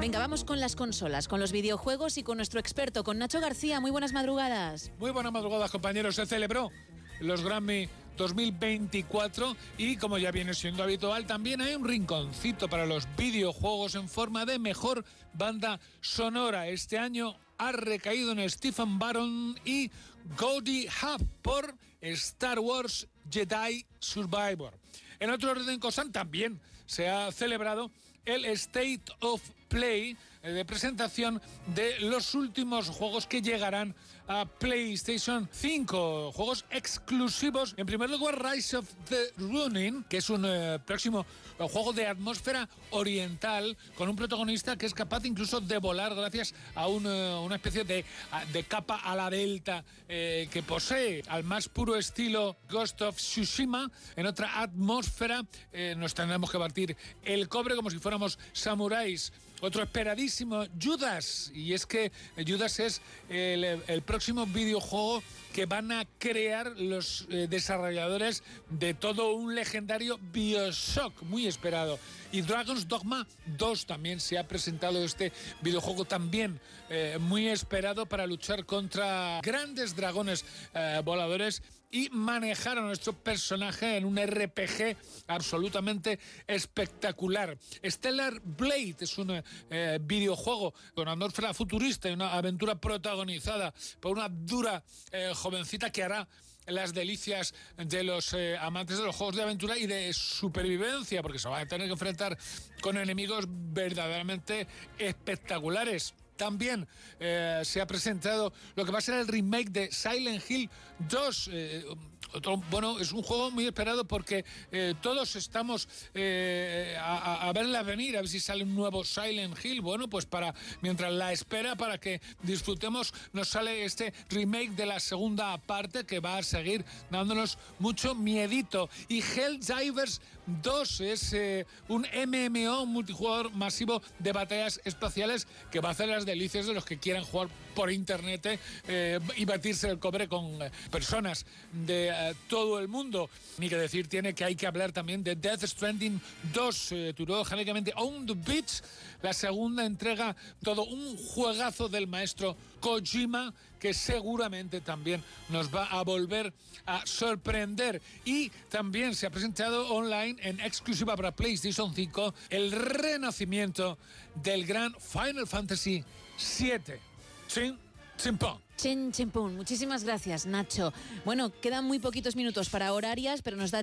Venga, vamos con las consolas, con los videojuegos y con nuestro experto, con Nacho García. Muy buenas madrugadas. Muy buenas madrugadas, compañeros. Se celebró los Grammy 2024 y como ya viene siendo habitual también hay un rinconcito para los videojuegos en forma de mejor banda sonora. Este año ha recaído en Stephen Barron y Goldie Hawn por Star Wars Jedi Survivor. En otro orden cosas también se ha celebrado el State of Play eh, de presentación de los últimos juegos que llegarán a PlayStation 5. Juegos exclusivos. En primer lugar, Rise of the Running, que es un eh, próximo juego de atmósfera oriental con un protagonista que es capaz incluso de volar gracias a eh, una especie de, de, capa a la delta que posee al más puro estilo Ghost of Tsushima. En otra atmósfera nos tendremos que partir el cobre como si fuéramos samuráis otro esperadísimo, Judas. Y es que Judas es el, próximo videojuego que van a crear los eh, desarrolladores de todo un legendario Bioshock, muy esperado. Y Dragon's Dogma 2 también se ha presentado este videojuego también eh, muy esperado para luchar contra grandes dragones eh, voladores y manejar a nuestro personaje en un RPG absolutamente espectacular. Stellar Blade es un videojuego con atmósfera futurista y una aventura protagonizada por una dura jovencita que hará las delicias de los eh, amantes de los juegos de aventura y de supervivencia, porque se va a tener que enfrentar con enemigos verdaderamente espectaculares. También eh, se ha presentado lo que va a ser el remake de Silent Hill 2 bueno, es un juego muy esperado porque eh, todos estamos eh, a, verla venir, a ver si sale un nuevo Silent Hill. Bueno, pues para mientras la espera, para que disfrutemos, nos sale este remake de la segunda parte que va a seguir dándonos mucho miedito. Y Helldivers 2 es eh, un MMO, multijugador masivo de batallas espaciales que va a hacer las delicias de los que quieran jugar por internet y batirse el cobre con personas de todo el mundo. Ni que decir tiene que hay que hablar también de Death Stranding 2, eh, genéricamente On the Beach, la segunda entrega, todo un juegazo del maestro Kojima que seguramente también nos va a volver a sorprender. Y también se ha presentado online en exclusiva para PlayStation 5 el renacimiento del gran Final Fantasy 7. ¿Sí? Chen Muchísimas gracias, Nacho. Bueno, quedan muy poquitos minutos para horarias, pero nos da